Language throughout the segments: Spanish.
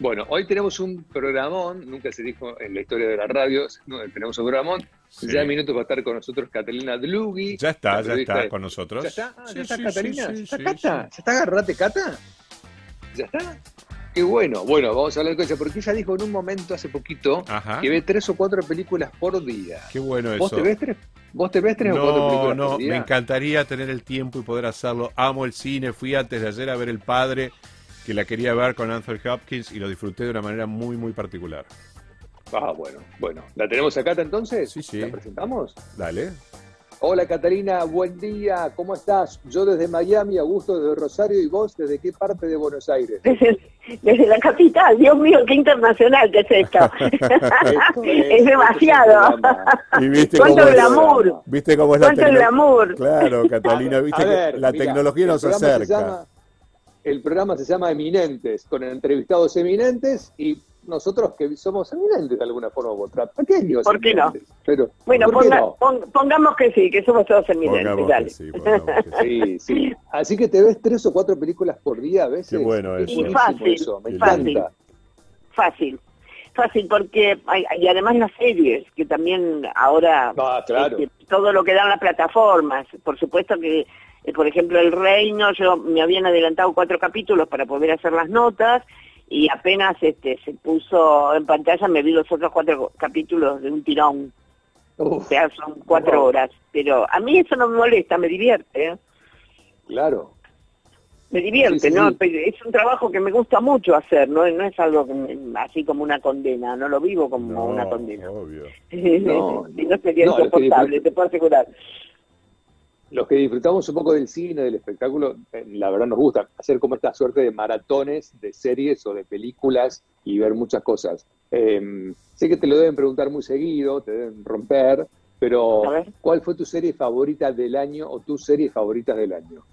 Bueno, hoy tenemos un programón, nunca se dijo en la historia de la radio, no, tenemos un programón. Ya en minutos va a estar con nosotros Catalina Dlugi. Ya está, ya está con nosotros. ¿Ya está? Ah, ¿Ya está Catalina? ¿Ya está Cata? ¿Ya está Agarrate Cata? ¿Ya está? Qué bueno. Bueno, vamos a hablar de cosas, porque ella dijo en un momento hace poquito que ve tres o cuatro películas por día. Qué bueno ¿Vos eso. Te ves tres, ¿Vos te ves tres o cuatro películas no, por día? me encantaría tener el tiempo y poder hacerlo. Amo el cine, fui antes de ayer a ver El Padre, que la quería ver con Anthony Hopkins y lo disfruté de una manera muy, muy particular. Ah, bueno, bueno. ¿La tenemos acá entonces? Sí, sí. ¿La presentamos? Dale. Hola Catalina, buen día, ¿cómo estás? Yo desde Miami, Augusto desde Rosario y vos desde qué parte de Buenos Aires? Desde, desde la capital, Dios mío, qué internacional que es esto. Esto es, demasiado. Y viste ¿Cuánto cómo es- glamour? ¿Viste cómo es la ¿Cuánto tecno- glamour? Claro, Catalina, viste A que ver, la mira, tecnología nos acerca. El programa se llama Eminentes, con entrevistados eminentes y nosotros que somos eminentes de alguna forma u otra, pequeños. ¿Por qué no? Pero, Bueno, ¿por qué ponga- no? pon- pongamos que sí, que somos todos eminentes, dale. que sí, que sí. Sí, sí. Así que te ves tres o cuatro películas por día a veces. Qué bueno Es eso. buenísimo Fácil, eso, me fácil. encanta. Fácil. Fácil, porque hay, y además las series, que también ahora Ah, claro. este, todo lo que dan las plataformas, por supuesto que, eh, por ejemplo, El Reino, yo me habían adelantado cuatro capítulos para poder hacer las notas, y apenas este se puso en pantalla me vi los otros cuatro capítulos de un tirón, o sea, son cuatro Wow. horas, pero a mí eso no me molesta, me divierte, ¿eh? claro. Me divierte, Sí, sí, ¿no? sí. Es un trabajo que me gusta mucho hacer, ¿no? No es algo así como una condena, no lo vivo como No, una condena. obvio. No, no sería no, es que insoportable, te puedo asegurar. Los que disfrutamos un poco del cine, del espectáculo, eh, la verdad nos gusta hacer como esta suerte de maratones de series o de películas y ver muchas cosas. Eh, sé que te lo deben preguntar muy seguido, te deben romper, pero. ¿cuál fue tu serie favorita del año o tus series favoritas del año?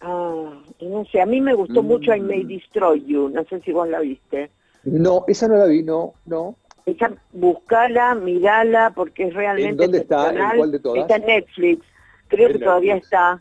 Ah, no sé, a mí me gustó Mm. mucho I May Destroy You, no sé si vos la viste. No, esa no la vi, no, no. Esa, buscala, mirala, porque es realmente ¿En dónde está? ¿En excepcional. cuál de todas? Está en Netflix, creo que todavía está.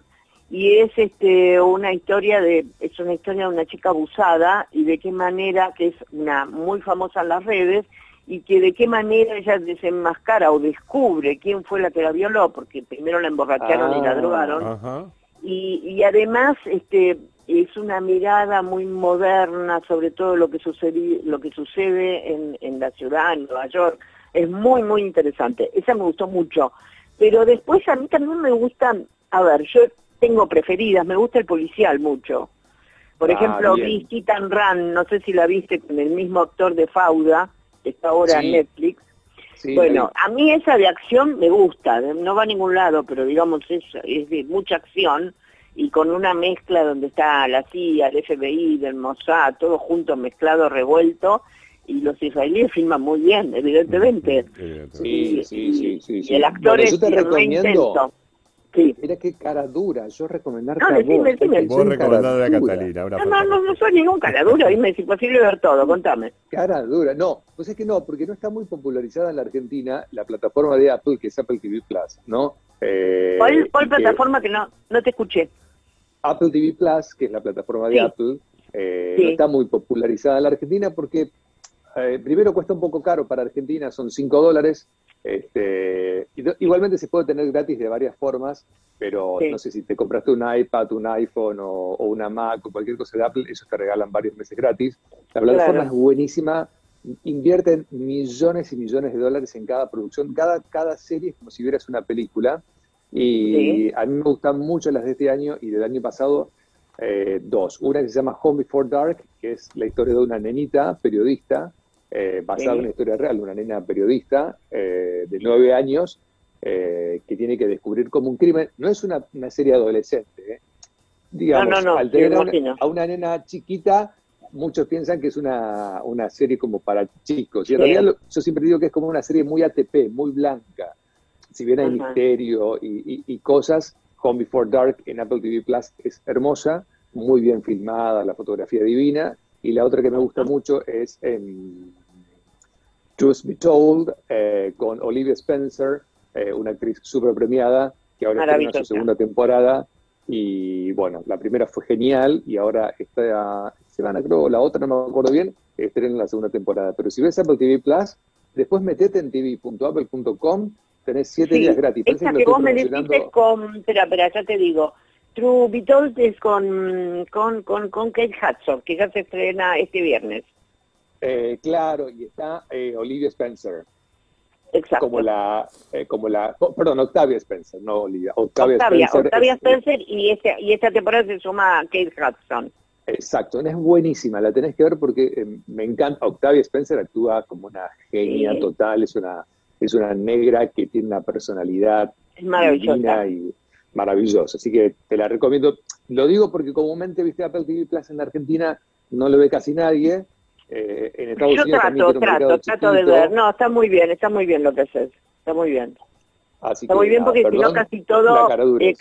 Y es este una historia de es una historia de una chica abusada y de qué manera que es una muy famosa en las redes y que de qué manera ella desenmascara o descubre quién fue la que la violó porque primero la emborracharon y la Ah. drogaron. y además este es una mirada muy moderna sobre todo lo que sucede lo que sucede en, en la ciudad en Nueva York. Es muy muy interesante. Esa me gustó mucho pero después a mí también me gusta a ver yo tengo preferidas me gusta el policial mucho por Ah, ejemplo bien. vi Run no sé si la viste con el mismo actor de Fauda que está ahora Sí. en Netflix Sí, bueno, a mí esa de acción me gusta, no va a ningún lado, pero digamos es, es de mucha acción y con una mezcla donde está la CIA, el FBI, del Mossad, todo junto, mezclado, revuelto, y los israelíes filman muy bien, evidentemente. Sí, sí, sí, sí, Y el actor Bueno, es yo te re recomiendo- intenso. Sí. Mira qué cara dura, yo recomendarte No, a vos. decime. Vos soy recomendando a. Catalina. Una No, no, no, no soy ningún cara dura, dime, es imposible ver todo, contame. Cara dura, no, pues es que no, porque no está muy popularizada en la Argentina la plataforma de Apple, que es Apple TV Plus, ¿no? Eh, ¿Cuál, cuál y que plataforma que no, no te escuché? Apple TV Plus, que es la plataforma de Sí. Apple, eh, Sí. no está muy popularizada en la Argentina porque eh, primero cuesta un poco caro para Argentina, son 5 dólares. Este, igualmente se puede tener gratis de varias formas, pero Sí. no sé si te compraste un iPad, un iPhone o, o una Mac o cualquier cosa de Apple, ellos te regalan varios meses gratis. La plataforma Claro. es buenísima, invierten millones y millones de dólares en cada producción, cada, cada serie es como si vieras una película. Y Sí. a mí me gustan mucho las de este año y del año pasado eh, dos. Una que se llama Home Before Dark, que es la historia de una nenita periodista, eh, basada Sí. en una historia real, una nena periodista eh, de nueve años eh, que tiene que descubrir como un crimen. No es una, una serie adolescente, ¿eh? digamos, No, no, no, al tener a una, imagino. a una nena chiquita, muchos piensan que es una, una serie como para chicos. Y en Sí. realidad lo- yo siempre digo que es como una serie muy ATP, muy blanca. Si bien hay Ajá. misterio y, y- y cosas, Home Before Dark en Apple TV Plus es hermosa, muy bien filmada, la fotografía divina. Y la otra que me gusta mucho es em, Truth Be Told, eh, con Olivia Spencer, eh, una actriz súper premiada, que ahora estrena su Maravillosa. segunda temporada. Y bueno, la primera fue genial y ahora está, se van a, creo, la otra no me acuerdo bien, estrenan la segunda temporada. Pero si ves Apple TV Plus, después metete en tv.apple.com, tenés siete días gratis. Esa que, vos me dijiste con, espera, espera, ya te digo, True Beatles es con, con, con, con Kate Hudson, que ya se estrena este viernes. Eh, claro, y está eh, Olivia Spencer. Exacto. Como la, eh, como la, oh, perdón, Octavia Spencer, no Olivia. Octavia, Spencer, Octavia Spencer y, este, y esta temporada se suma Kate Hudson. Exacto, es buenísima, la tenés que ver porque me encanta. Octavia Spencer actúa como una genia total, es una, es una negra que tiene una personalidad es maravillosa. y maravillosa. Así que te la recomiendo. Lo digo porque comúnmente, viste, Apple TV Plus en Argentina no lo ve casi nadie eh, en Estados Yo Unidos trato, trato, trato de ver. No, está muy bien, está muy bien lo que haces. Está muy bien. está muy bien porque si no casi todo... Eh,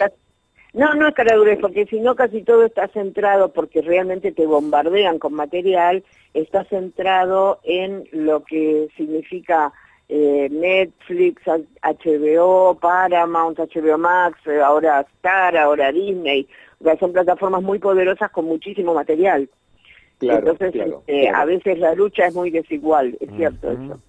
no, no es caradurez, porque si no casi todo está centrado, porque realmente te bombardean con material, está centrado en lo que significa eh, Netflix, HBO, Paramount, HBO Max, ahora Star, ahora Disney. son plataformas muy poderosas con muchísimo material. Entonces, este, a veces la lucha es muy desigual, es cierto eso.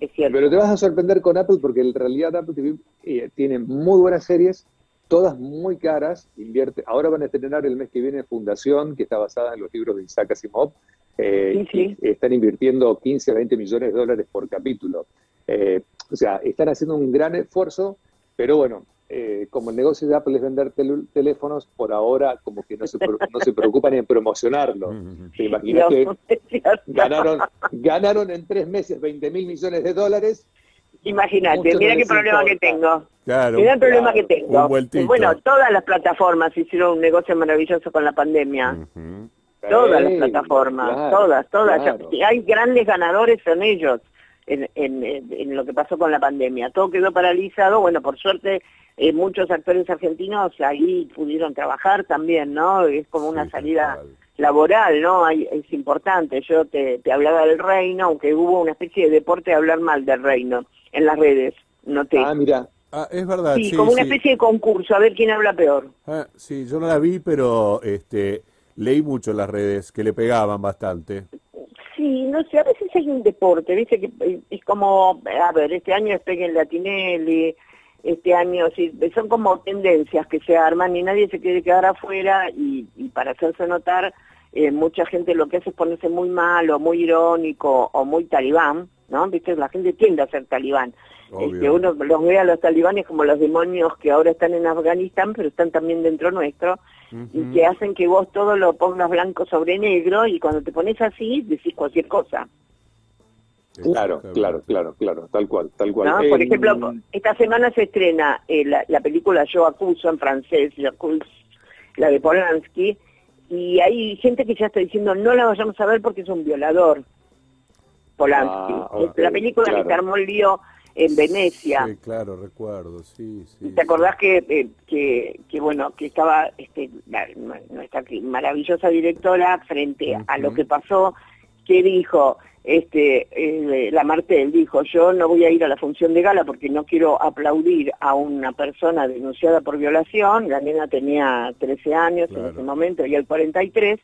Es cierto. Pero te vas a sorprender con Apple porque en realidad Apple TV eh, tiene muy buenas series, todas muy caras, invierte. Ahora van a estrenar el mes que viene Fundación, que está basada en los libros de Isaac Asimov. Eh, están invirtiendo 15 a 20 millones de dólares por capítulo. Eh, o sea, están haciendo un gran esfuerzo, pero bueno, eh, como el negocio de Apple es vender teléfonos, por ahora como que no se, no se preocupan en promocionarlo. ¿Te imaginas que ganaron, ganaron en tres meses 20 mil millones de dólares? Imagínate, mira qué problema que tengo. mira el problema que tengo. Bueno, todas las plataformas hicieron un negocio maravilloso con la pandemia. Todas las plataformas, todas, todas. Hay grandes ganadores son ellos en, en, en, lo que pasó con la pandemia. Todo quedó paralizado, bueno, por suerte eh, muchos actores argentinos ahí pudieron trabajar también, ¿no? Es como una salida laboral, ¿no? es importante. Yo te, hablaba del reino, aunque hubo una especie de deporte de hablar mal del reino en las redes, noté. Ah, mira. Ah, es verdad. Sí, como una especie de concurso, a ver quién habla peor. Ah, sí, yo no la vi, pero este, leí mucho en las redes que le pegaban bastante. Sí, no sé, a veces hay un deporte, dice que eh, es como, a ver, este año es Peguen Latinelli, este año, sí, son como tendencias que se arman y nadie se quiere quedar afuera y, para hacerse notar, eh, mucha gente lo que hace es ponerse muy mal o muy irónico o muy talibán, ¿no? Viste, la gente tiende a ser talibán. Este, uno los ve a los talibanes como los demonios que ahora están en Afganistán, pero están también dentro nuestro, y que hacen que vos todo lo pongas blanco sobre negro, y cuando te pones así, decís cualquier cosa. Claro, claro, claro, claro, tal cual, tal cual. Por ejemplo, esta semana se estrena eh, la, película Yo acuso en francés, la de Polanski, y hay gente que ya está diciendo no la vayamos a ver porque es un violador, Polanski. Ah, la película que se armó el lío en Venecia. Sí, claro, recuerdo, sí, sí. ¿Te acordás que, eh, que, que, bueno, que estaba este, nuestra maravillosa directora frente a lo que pasó, que dijo este, eh, la Martel dijo, yo no voy a ir a la función de gala porque no quiero aplaudir a una persona denunciada por violación, la nena tenía 13 años en ese momento y el 43,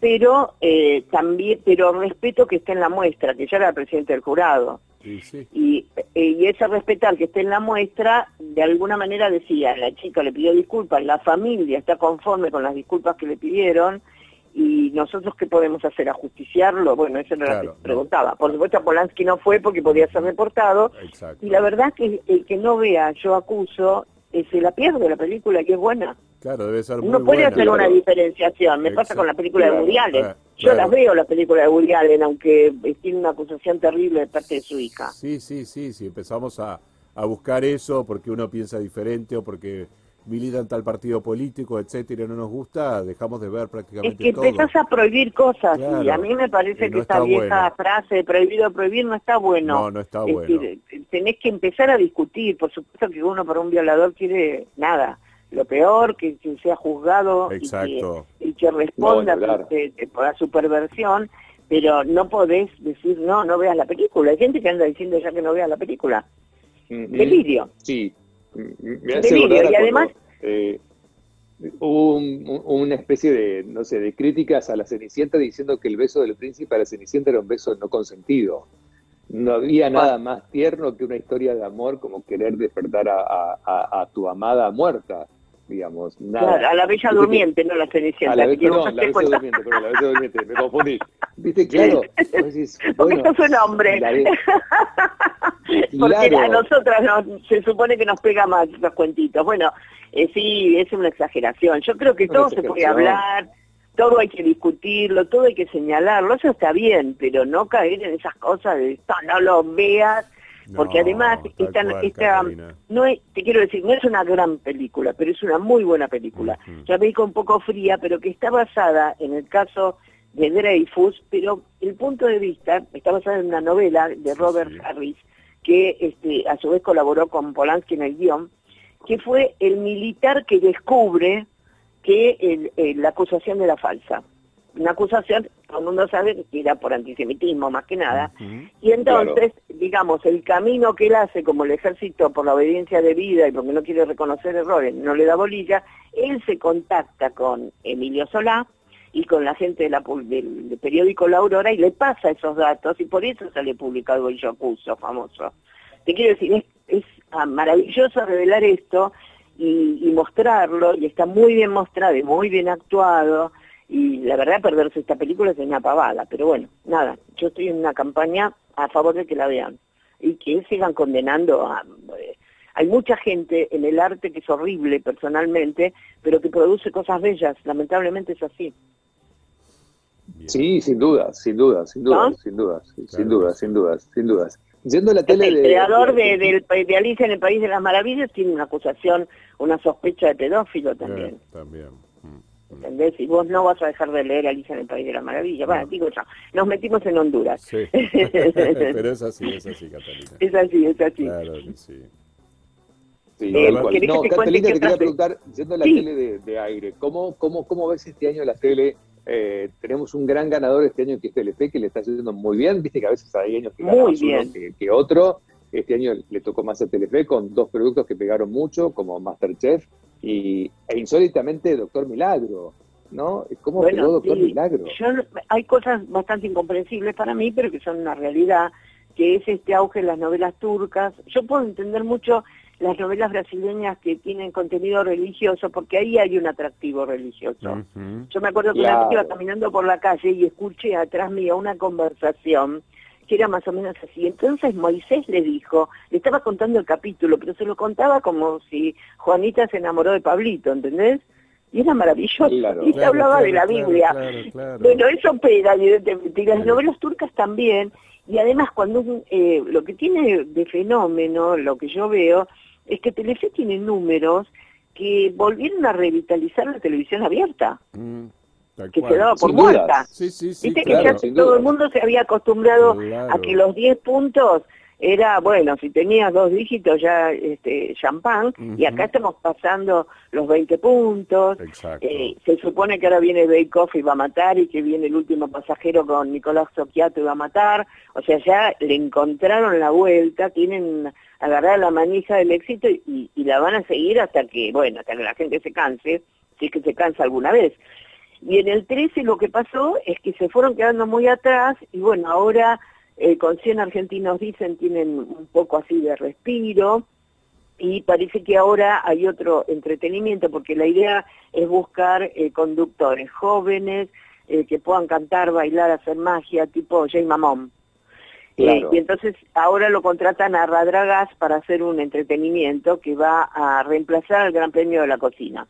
pero eh, también, pero respeto que esté en la muestra, que ya era presidente del jurado. Y, eh, y ese respetar que esté en la muestra, de alguna manera decía, la chica le pidió disculpas, la familia está conforme con las disculpas que le pidieron, y nosotros qué podemos hacer ajusticiarlo bueno eso no lo que preguntaba. Por supuesto Polanski no fue porque podía ser reportado y la verdad que el que no vea yo acuso eh, se la pierde la película que es buena. Claro debe ser muy uno puede hacer una diferenciación. Me pasa con la película de Woody Allen. yo las veo las películas de Woody Allen aunque tiene una acusación terrible de parte de su hija. Sí sí sí sí empezamos a a buscar eso porque uno piensa diferente o porque militan tal partido político, etcétera, no nos gusta, dejamos de ver prácticamente es que empezás a prohibir cosas y a mí me parece que esta vieja frase de prohibido prohibir no está bueno. No, no está bueno. tenés que empezar a discutir, por supuesto que uno para un violador quiere nada, lo peor, que, sea juzgado Y, que, responda por, la superversión, pero no podés decir, no, no veas la película. Hay gente que anda diciendo ya que no veas la película. Delirio. Sí, y además... Eh, hubo una especie de, no sé, de críticas a la Cenicienta diciendo que el beso del príncipe a la Cenicienta era un beso no consentido. No había nada más tierno que una historia de amor como querer despertar a, tu amada muerta, digamos. Claro, a la bella durmiente, no la Cenicienta. A la, no, la bella durmiente, perdón, la bella durmiente, me confundí. Viste, claro. Porque esto es un hombre. Porque a nosotras se supone que nos pega más los cuentitos. Bueno, eh, sí, es una exageración. Yo creo que todo se puede hablar, todo hay que discutirlo, todo hay que señalarlo, eso está bien, pero no caer en esas cosas de esto, no lo veas, porque además esta, no es, te quiero decir, no es una gran película, pero es una muy buena película. Ya me dijo un poco fría, pero que está basada en el caso de Dreyfus, pero el punto de vista está basada en una novela de Robert Harris, que este, a su vez colaboró con Polanski en el guion, que fue el militar que descubre que la acusación era falsa. Una acusación, todo el mundo sabe que era por antisemitismo más que nada. Y entonces, digamos, el camino que él hace como el ejército por la obediencia de vida y porque no quiere reconocer errores, no le da bolilla, él se contacta con Emilio Solá y con la gente de la, del, periódico La Aurora y le pasa esos datos y por eso sale publicado el Yo Acuso famoso. Te quiero decir, es, es ah, maravilloso revelar esto y, mostrarlo, y está muy bien mostrado y muy bien actuado, y la verdad perderse esta película es una pavada, pero bueno, nada, yo estoy en una campaña a favor de que la vean y que sigan condenando a... Eh, hay mucha gente en el arte que es horrible personalmente, pero que produce cosas bellas, lamentablemente es así. Sí, sin duda, sin duda, sin duda, sin duda, sin duda, sin duda, sin. Yendo la tele el creador de, de, Alicia en el País de las Maravillas tiene una acusación, una sospecha de pedófilo también. también. ¿Entendés? Y vos no vas a dejar de leer Alicia en el País de las Maravillas. Bueno, digo ya, nos metimos en Honduras. Sí. Pero es así, es así, Catalina. Es así, es así. Claro que sí. Sí, eh, no, Catalina, te quería preguntar, yendo a la tele de, de aire, ¿cómo, cómo, ¿cómo ves este año la tele eh, tenemos un gran ganador este año que es Telefe, que le está haciendo muy bien. Viste que a veces hay años que ganan uno que, otro. Este año le tocó más a Telefe con dos productos que pegaron mucho, como Masterchef y, e insólitamente Doctor Milagro. ¿No? ¿Cómo pegó Doctor Milagro? hay cosas bastante incomprensibles para mí, pero que son una realidad, que es este auge de las novelas turcas. Yo puedo entender mucho las novelas brasileñas que tienen contenido religioso, porque ahí hay un atractivo religioso. Yo me acuerdo que una vez iba caminando por la calle y escuché atrás mío una conversación que era más o menos así. Entonces Moisés le dijo, le estaba contando el capítulo, pero se lo contaba como si Juanita se enamoró de Pablito, ¿entendés? Y era maravilloso. y se hablaba de la Biblia. Bueno, eso pega, evidentemente. Y las novelas turcas también. Y además, cuando eh, lo que tiene de fenómeno, lo que yo veo, es que Telefe tiene números que volvieron a revitalizar la televisión abierta. Mm, que se daba por muerta. Sí, sí, sí, Viste que ya todo el mundo se había acostumbrado a que los 10 puntos era, bueno, si tenías dos dígitos ya este, champán, y acá estamos pasando los 20 puntos. Eh, se supone que ahora viene Bake Off y va a matar, y que viene el último pasajero con Nicolás Socchiato y va a matar. O sea, ya le encontraron la vuelta, tienen agarrar la manija del éxito y, la van a seguir hasta que, bueno, hasta que la gente se canse, si es que se cansa alguna vez. Y en el 13 lo que pasó es que se fueron quedando muy atrás y bueno, ahora eh, con 100 argentinos dicen tienen un poco así de respiro y parece que ahora hay otro entretenimiento porque la idea es buscar eh, conductores jóvenes eh, que puedan cantar, bailar, hacer magia, tipo Jay Mamón. Y entonces ahora lo contratan a Radragas para hacer un entretenimiento que va a reemplazar al Gran Premio de la Cocina.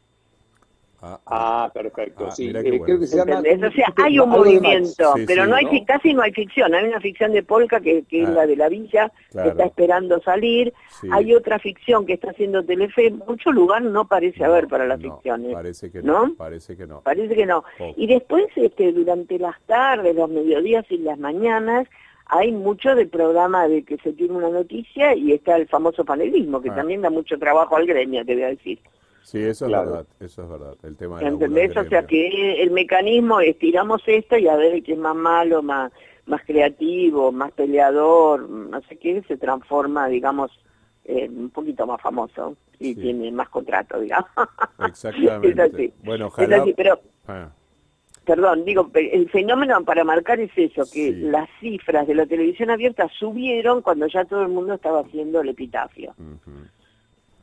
Ah, ah perfecto. Ah, sí. Eh, creo que se llama, o sea, hay un movimiento, pero no hay casi no hay ficción. Hay una ficción de Polka que, es ah, la de la villa, que está esperando salir. Hay otra ficción que está haciendo Telefe. Mucho lugar no parece haber para las ficciones. Parece que no, Parece que no. Parece que no. Y después, este, durante las tardes, los mediodías y las mañanas, hay mucho de programa de que se tiene una noticia y está el famoso panelismo, que ah. también da mucho trabajo al gremio, te voy a decir. Sí, eso es verdad, eso es verdad, el tema de ¿Entendés? O sea que el mecanismo es tiramos esto y a ver quién es más malo, más, más creativo, más peleador, no sé qué, se transforma, digamos, eh, un poquito más famoso y tiene más contrato, digamos. Exactamente. Bueno, ojalá... pero... Ah. Perdón, digo, el fenómeno para marcar es eso, que las cifras de la televisión abierta subieron cuando ya todo el mundo estaba haciendo el epitafio.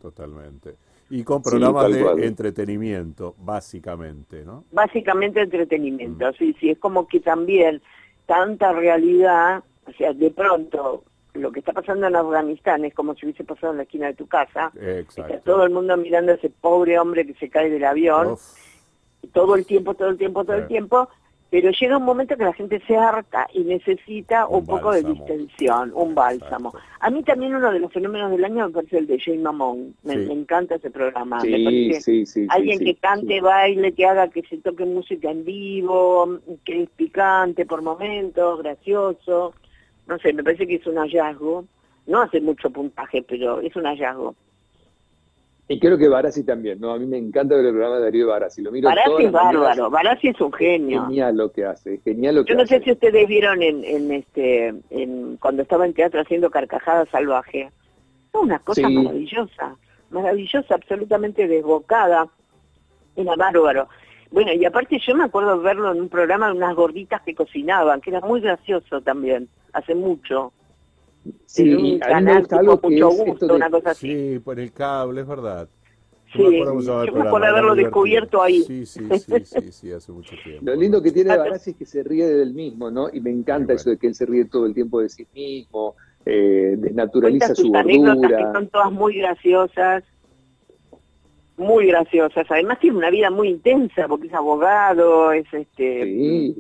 Totalmente. Y con programas de entretenimiento, básicamente, ¿no? Básicamente entretenimiento, sí, sí, es como que también tanta realidad, o sea, de pronto lo que está pasando en Afganistán es como si hubiese pasado en la esquina de tu casa. Está todo el mundo mirando a ese pobre hombre que se cae del avión, todo el tiempo, todo el tiempo, todo el tiempo, pero llega un momento que la gente se harta y necesita un, poco de distensión, un bálsamo. A mí también uno de los fenómenos del año me parece el de Jane Mamón. Me, encanta ese programa. me parece alguien que cante, baile, que haga que se toque música en vivo, que es picante por momentos, gracioso. No sé, me parece que es un hallazgo. No hace mucho puntaje, pero es un hallazgo. Y creo que Barassi también, ¿no? A mí me encanta ver el programa de Darío Barassi. Lo miro Barassi es bárbaro, Barassi es un genio. Genial lo que hace, genial lo que Yo no sé si ustedes vieron en, en este, en, cuando estaba en teatro haciendo Carcajada Salvaje. Una cosa maravillosa, maravillosa, absolutamente desbocada. Era bárbaro. Bueno, y aparte yo me acuerdo verlo en un programa de unas gorditas que cocinaban, que era muy gracioso también, hace mucho. Sí, un canal mucho gusto, una cosa así. Sí, por el cable, es verdad. Sí, yo me acuerdo haberlo descubierto ahí. Sí, sí, sí, sí, hace mucho tiempo. Lo lindo que tiene Barassi es que se ríe del mismo, ¿no? Y me encanta eso de que él se ríe todo el tiempo de sí mismo, eh, desnaturaliza su gordura. que son todas muy graciosas, muy graciosas. Además tiene una vida muy intensa porque es abogado, es este...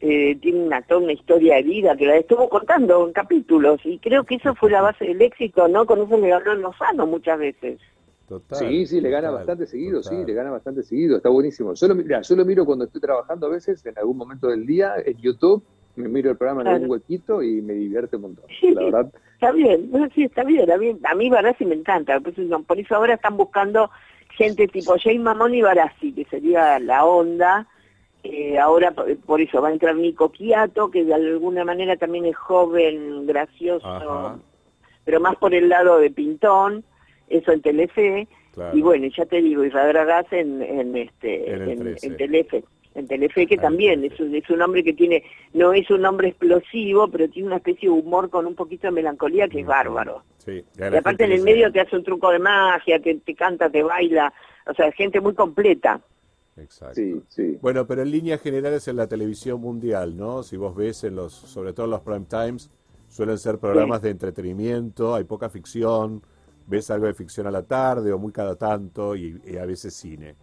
Sí eh, tiene una, toda una historia de vida que la estuvo contando en capítulos y creo que eso fue la base del éxito, ¿no? Con eso le ganó el Lozano muchas veces. Total, sí, sí, le gana bastante seguido, sí, le gana bastante seguido, está buenísimo. Solo, mira, yo lo miro cuando estoy trabajando a veces, en algún momento del día, en YouTube, me miro el programa en algún huequito y me divierte un montón, la verdad. Está bien, sí, está bien, a mí, a mí Barassi me encanta, por eso ahora están buscando gente tipo Jane Mamón y Barassi, que sería la onda, eh, ahora por eso va a entrar Nico Quiato, que de alguna manera también es joven, gracioso, pero más por el lado de Pintón, eso en Telefe. Y bueno, ya te digo, y Gas en, en, este, en, Telefe. En Telefe que también es un, es un hombre que tiene, no es un hombre explosivo, pero tiene una especie de humor con un poquito de melancolía que es bárbaro. y aparte en el medio te hace un truco de magia, te, te canta, te baila, o sea, gente muy completa. Exacto. Sí, sí. Bueno, pero en líneas generales en la televisión mundial, ¿no? Si vos ves en los, sobre todo en los prime times, suelen ser programas de entretenimiento, hay poca ficción, ves algo de ficción a la tarde o muy cada tanto y, a veces cine.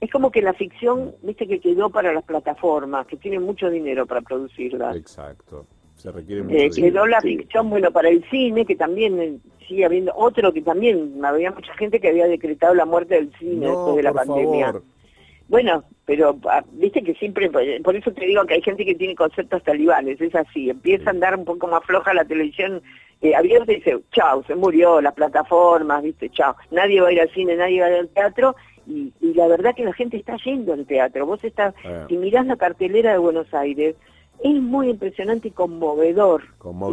Es como que la ficción, viste, que quedó para las plataformas, que tienen mucho dinero para producirla. Exacto. Se requiere eh, mucho Quedó la ficción, bueno, para el cine, que también eh, sigue habiendo otro que también, había mucha gente que había decretado la muerte del cine después de la pandemia. Bueno, pero ah, viste que siempre, por eso te digo que hay gente que tiene conceptos talibanes, es así, empieza a andar un poco más floja la televisión eh, abierta y dice, chao, se murió, las plataformas, viste, chao, nadie va a ir al cine, nadie va a ir al teatro, y, la verdad que la gente está yendo al teatro, vos estás, ah. si mirás la cartelera de Buenos Aires, es muy impresionante y conmovedor,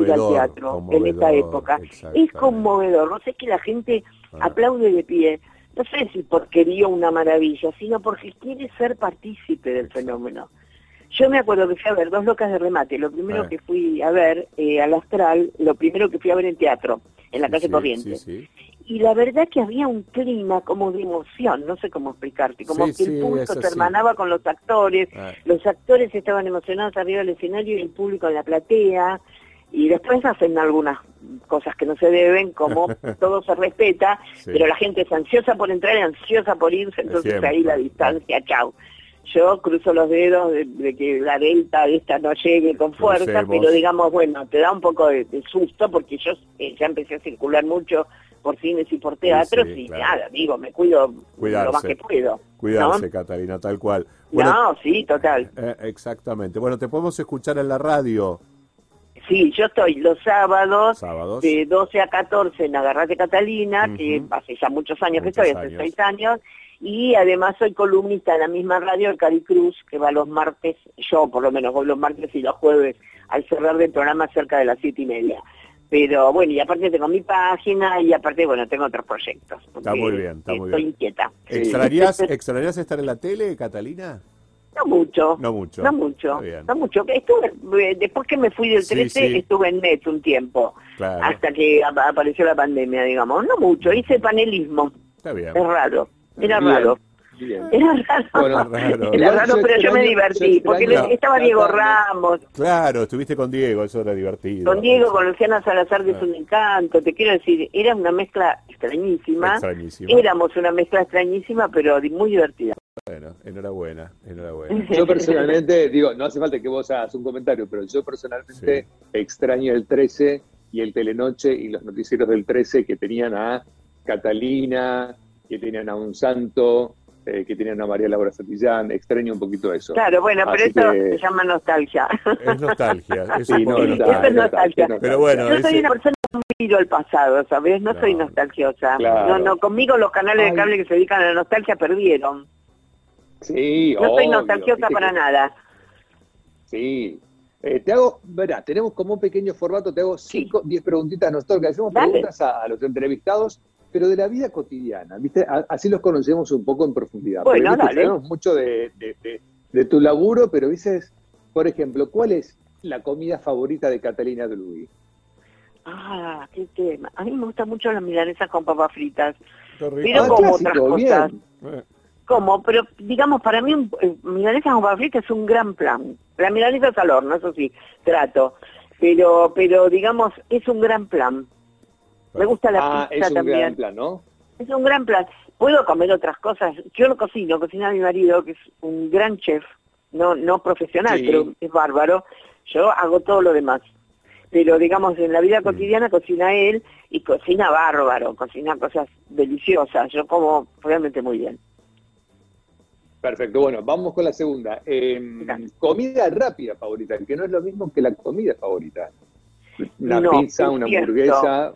ir al teatro en esta época, es conmovedor, no sé que la gente ah. aplaude de pie, no sé si porque vio una maravilla, sino porque quiere ser partícipe del fenómeno. Yo me acuerdo que fui a ver dos locas de remate, lo primero ah. que fui a ver eh, al Astral, lo primero que fui a ver en teatro, en la calle Corrientes. y la verdad que había un clima como de emoción, no sé cómo explicarte, como que el público se hermanaba con los actores, ah. los actores estaban emocionados arriba del escenario y el público en la platea, y después hacen algunas cosas que no se deben, como todo se respeta, pero la gente es ansiosa por entrar y ansiosa por irse, entonces ahí la distancia, chau. Yo cruzo los dedos de, que la delta de esta no llegue con fuerza, pero digamos, bueno, te da un poco de, susto porque yo eh, ya empecé a circular mucho por cines y por teatros y nada, digo, me cuido lo más que puedo. Cuidarse, Catalina, tal cual. no, sí, total. Eh, exactamente. Bueno, te podemos escuchar en la radio Sí, yo estoy los sábados, de 12 a 14 en Agarrate Catalina, que hace ya muchos años que estoy, hace seis años, y además soy columnista en la misma radio, el Cari Cruz, que va los martes, yo por lo menos voy los martes y los jueves al cerrar del programa cerca de las siete y media. Pero bueno, y aparte tengo mi página y aparte, bueno, tengo otros proyectos. Está muy bien, está muy estoy bien. inquieta. ¿Extrañarías, ¿Extrañarías estar en la tele, Catalina? No mucho. No mucho. No mucho. No mucho. Estuve, eh, después que me fui del 13, estuve en Net un tiempo. Hasta que apareció la pandemia, digamos. No mucho. Hice panelismo. Está bien. Es raro. Era raro. Era raro. Era raro, pero yo me divertí, porque estaba Diego Ramos. Claro, estuviste con Diego, eso era divertido. Con Diego, con Luciana Salazar, que es un encanto. Te quiero decir, era una mezcla extrañísima. extrañísima. Éramos una mezcla extrañísima, pero muy divertida. Bueno, enhorabuena, enhorabuena. Yo personalmente, digo, no hace falta que vos hagas un comentario, pero yo personalmente extraño el 13 y el Telenoche y los noticieros del 13 que tenían a Catalina, que tenían a un santo, eh, que tenían a María Laura Santillán, extraño un poquito eso. Claro, bueno, pero eso se llama nostalgia. Es nostalgia, es, sí, no, nostalgia, es nostalgia. Pero bueno, yo soy una persona que miro al pasado, ¿sabes? No, soy nostalgiosa. No, no, conmigo los canales de cable que se dedican a la nostalgia perdieron. Sí, No soy nostalgiosa para nada. Sí. Eh, te hago, verá, tenemos como un pequeño formato, te hago 5, 10 preguntitas nosotros que hacemos preguntas a, los entrevistados, pero de la vida cotidiana, ¿viste? así los conocemos un poco en profundidad. Bueno, dale. Sabemos mucho de, de, tu laburo, pero dices, por ejemplo, ¿cuál es la comida favorita de Catalina Drugi? Ah, qué tema. A mí me gustan mucho las milanesas con papas fritas. Pero ah, como otras cosas. Eh como, pero digamos, para mí un, eh, milanesa con papas es un gran plan. La milanesa es al horno, eso sí, trato. Pero, pero digamos, es un gran plan. Me gusta la ah, pizza también. Es un gran plan, ¿no? Es un gran plan. Puedo comer otras cosas. Yo no cocino, cocina a mi marido, que es un gran chef, no, no profesional, pero es bárbaro. Yo hago todo lo demás. Pero digamos, en la vida mm. cotidiana cocina él y cocina bárbaro, cocina cosas deliciosas. Yo como realmente muy bien. Perfecto, bueno, vamos con la segunda. Em, comida rápida favorita, que no es lo mismo que la comida favorita. Una pizza, una hamburguesa.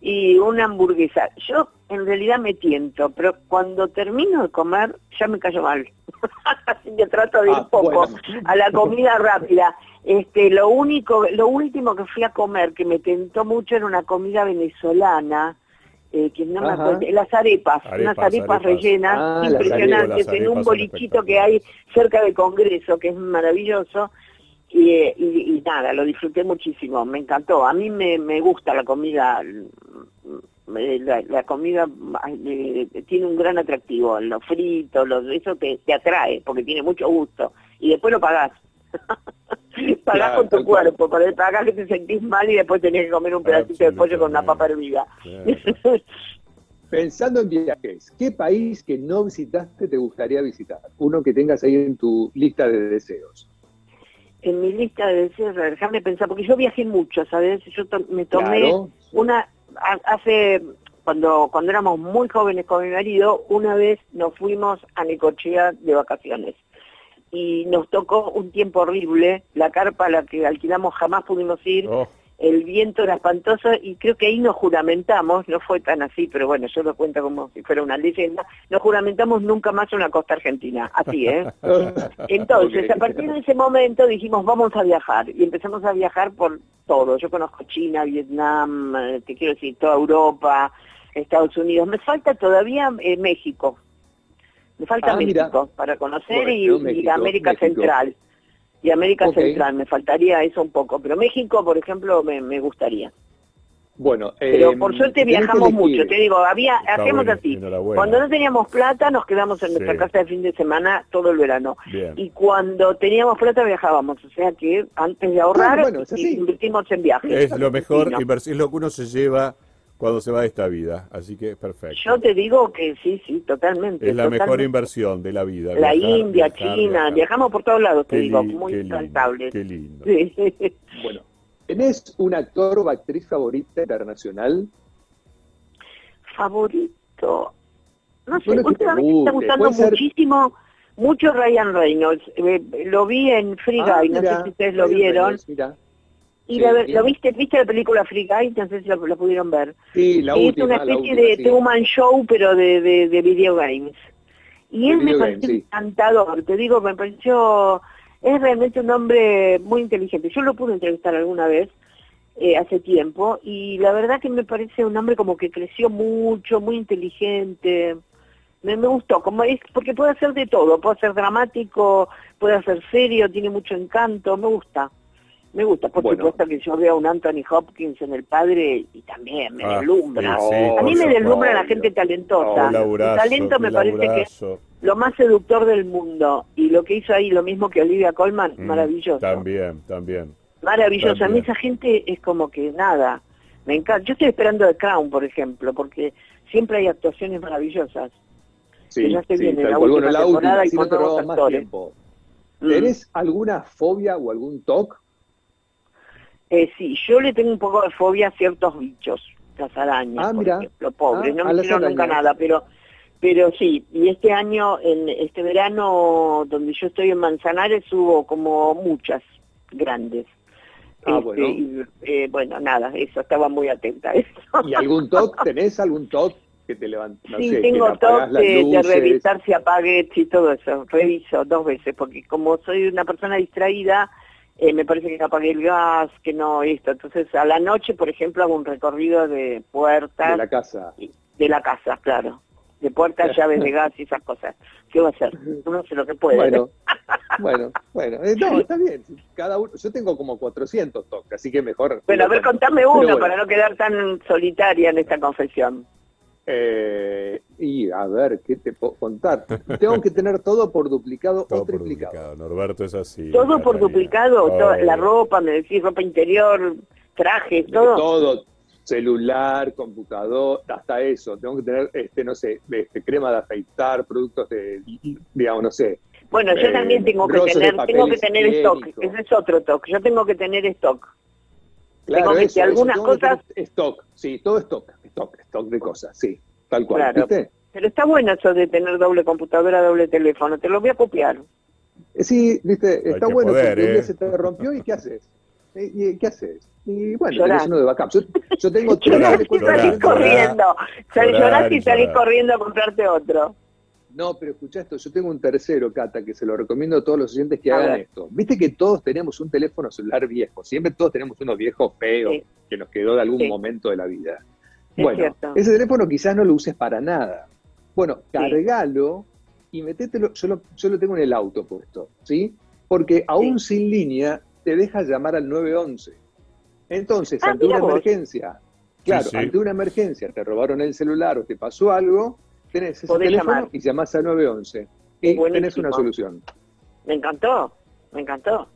Y una hamburguesa. Yo en realidad me tiento, pero cuando termino de comer ya me callo mal. Así que trato de ir un ah, poco a la comida rápida. Este, lo único, lo último que fui a comer que me tentó mucho era una comida venezolana eh, que no me acuerdo, las arepas, unas arepas, rellenas ah, impresionantes en un bolichito que hay cerca del Congreso, que es maravilloso. Y, nada, lo disfruté muchísimo, me encantó. A mí me, me gusta la comida, la, comida eh, tiene un gran atractivo, los fritos, los, eso te, te atrae, porque tiene mucho gusto. Y después lo pagás. pagás con tu cuerpo, pagás que te sentís mal y después tenés que comer un pedacito de pollo con una papa hervida. Pensando en viajes, ¿qué país que no visitaste te gustaría visitar? Uno que tengas ahí en tu lista de deseos. En mi lista de deseos, déjame pensar, porque yo viajé mucho, ¿sabes? Yo me tomé una, hace, cuando, cuando éramos muy jóvenes con mi marido, una vez nos fuimos a Necochea de vacaciones y nos tocó un tiempo horrible, la carpa a la que alquilamos jamás pudimos ir, oh. El viento era espantoso y creo que ahí nos juramentamos, no fue tan así, pero bueno, yo lo cuento como si fuera una leyenda, nos juramentamos nunca más una costa argentina, así, ¿eh? Entonces, a partir de ese momento dijimos, vamos a viajar, y empezamos a viajar por todo, yo conozco China, Vietnam, eh, te quiero decir, toda Europa, Estados Unidos, me falta todavía eh, México, me falta ah, México para conocer y, América Central. Y América Central, me faltaría eso un poco. Pero México, por ejemplo, me, gustaría. Bueno, pero por em, suerte viajamos mucho, te digo, había, hacemos así, cuando no teníamos plata nos quedamos en nuestra casa de fin de semana todo el verano, y cuando teníamos plata viajábamos, o sea que antes de ahorrar invertimos en viajes. Es lo mejor, es lo que uno se lleva cuando se va de esta vida, así que perfecto. Yo te digo que sí, sí, totalmente. Es la mejor inversión de la vida. La India, China, viajamos por todos lados, te digo, muy encantable. Qué lindo. Bueno, ¿tenés un actor o actriz favorita internacional? Favorito. No sé, últimamente me está gustando muchísimo, mucho Ryan Reynolds. Eh, lo vi en Free ah, Guy, no sé si ustedes lo vieron. Y lo viste, viste la película Free Guy, no sé si la, pudieron ver. Sí, la Es una especie de Truman Show, pero de, de, de video games. Y él me pareció encantador, te digo, me pareció, es realmente un hombre muy inteligente. Yo lo pude entrevistar alguna vez eh, hace tiempo y la verdad que me parece un hombre como que creció mucho, muy inteligente. Me, me gustó, como es, porque puede hacer de todo, puede ser dramático, puede ser serio, tiene mucho encanto, me gusta. Me gusta, por supuesto que yo veo a un Anthony Hopkins en El Padre y también me ah, deslumbra. a mí me deslumbra la gente talentosa. el talento me parece que es lo más seductor del mundo. Y lo que hizo ahí, lo mismo que Olivia Colman, mm, maravilloso. También, también. Maravilloso. A mí esa gente es como que nada. Me encanta. Yo estoy esperando The Crown, por ejemplo, porque siempre hay actuaciones maravillosas. Sí, ya se viene la última temporada y con no más tiempo. Mm. ¿Tenés alguna fobia o algún TOC eh, sí, yo le tengo un poco de fobia a ciertos bichos, las arañas, ah, por ejemplo, pobre, ah, no me hicieron nunca nada, pero pero sí, y este año, en este verano donde yo estoy en Manzanares, hubo como muchas grandes. Ah, este, bueno. eh, bueno, nada, eso, estaba muy atenta a eso. ¿Y algún TOC? ¿Tenés algún TOC que te levanta? sí, tengo TOC de, de, revisar si apagues y todo eso, reviso dos veces, porque como soy una persona distraída, eh, me parece que no apagué el gas, que no esto. Entonces, a la noche, por ejemplo, hago un recorrido de puertas. De la casa. De la casa, claro. De puertas, llaves de gas y esas cosas. ¿Qué va a hacer? Uno hace lo que puede. Bueno, bueno, bueno. Eh, no, está bien. Cada uno, yo tengo como 400 toques, así que mejor. Bueno, a ver, contame uno para no quedar tan solitaria en esta confesión. Eh, y a ver, ¿qué te puedo contar? Tengo que tener todo por duplicado o triplicado. Norberto es así. Todo por duplicado, la ropa, me decís, ropa interior, trajes, todo. Todo, celular, computador, hasta eso. Tengo que tener, este, no sé, este, crema de afeitar, productos de, digamos, no sé. Bueno, yo también tengo que tener, tengo que tener stock. Ese es otro stock. Yo tengo que tener stock. Claro, que, algunas cosas. Stock, sí, todo stock stock, stock de cosas, sí, tal cual. Pero está bueno eso de tener doble computadora, doble teléfono, te lo voy a copiar. Eh, sí, viste, está bueno, porque ¿eh? se te rompió y ¿qué haces? Eh, ¿Y qué haces? Y bueno, tenés uno de backup. Yo, tengo tres llorás y salís corriendo. Llorás y salís corriendo a comprarte otro. No, pero escucha esto, yo tengo un tercero, Cata, que se lo recomiendo a todos los oyentes que hagan esto. Viste que todos tenemos un teléfono celular viejo, siempre todos tenemos uno viejo feo que nos quedó de algún momento de la vida. Bueno, ese teléfono quizás no lo uses para nada. Bueno, cargalo y metételo, yo lo, yo lo tengo en el auto puesto, ¿sí? Porque aún sin línea te deja llamar al 911. Entonces, ah, ante una emergencia, claro, ante una emergencia, te robaron el celular o te pasó algo, tenés ese teléfono y llamás al 911 y tenés una solución. Me encantó, me encantó.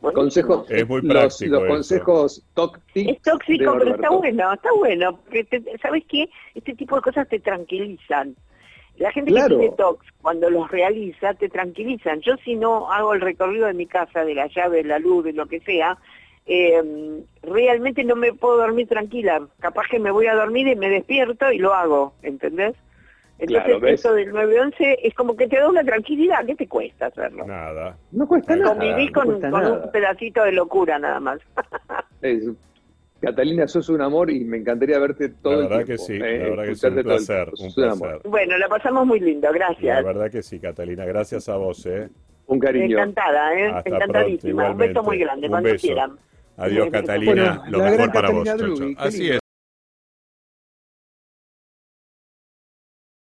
Consejos, es muy práctico los, consejos tóxicos. Es tóxico, pero está bueno, está bueno. Porque ¿Sabes qué? Este tipo de cosas te tranquilizan. La gente que tiene tox, cuando los realiza, te tranquilizan. Yo si no hago el recorrido de mi casa, de la llave, de la luz, de lo que sea, eh, realmente no me puedo dormir tranquila. Capaz que me voy a dormir y me despierto y lo hago, ¿entendés? Entonces, eso del 911 es como que te da una tranquilidad. ¿Qué te cuesta hacerlo? Nada. No cuesta nada. Convivís con, un pedacito de locura nada más. Catalina, sos un amor y me encantaría verte todo la verdad que sí, eh, la verdad que sí, un placer, un placer. Bueno, la pasamos muy lindo, gracias. La verdad que sí, Catalina, gracias a vos, ¿eh? Un cariño. Encantada, ¿eh? Encantadísima. un beso muy grande, cuando quieran. Adiós, Catalina, lo mejor para vos. Así es.